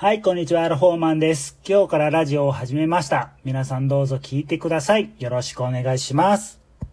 はい、こんにちは、アルフォーマンです。今日からラジオを始めました。皆さんどうぞ聞いてください。よろしくお願いします。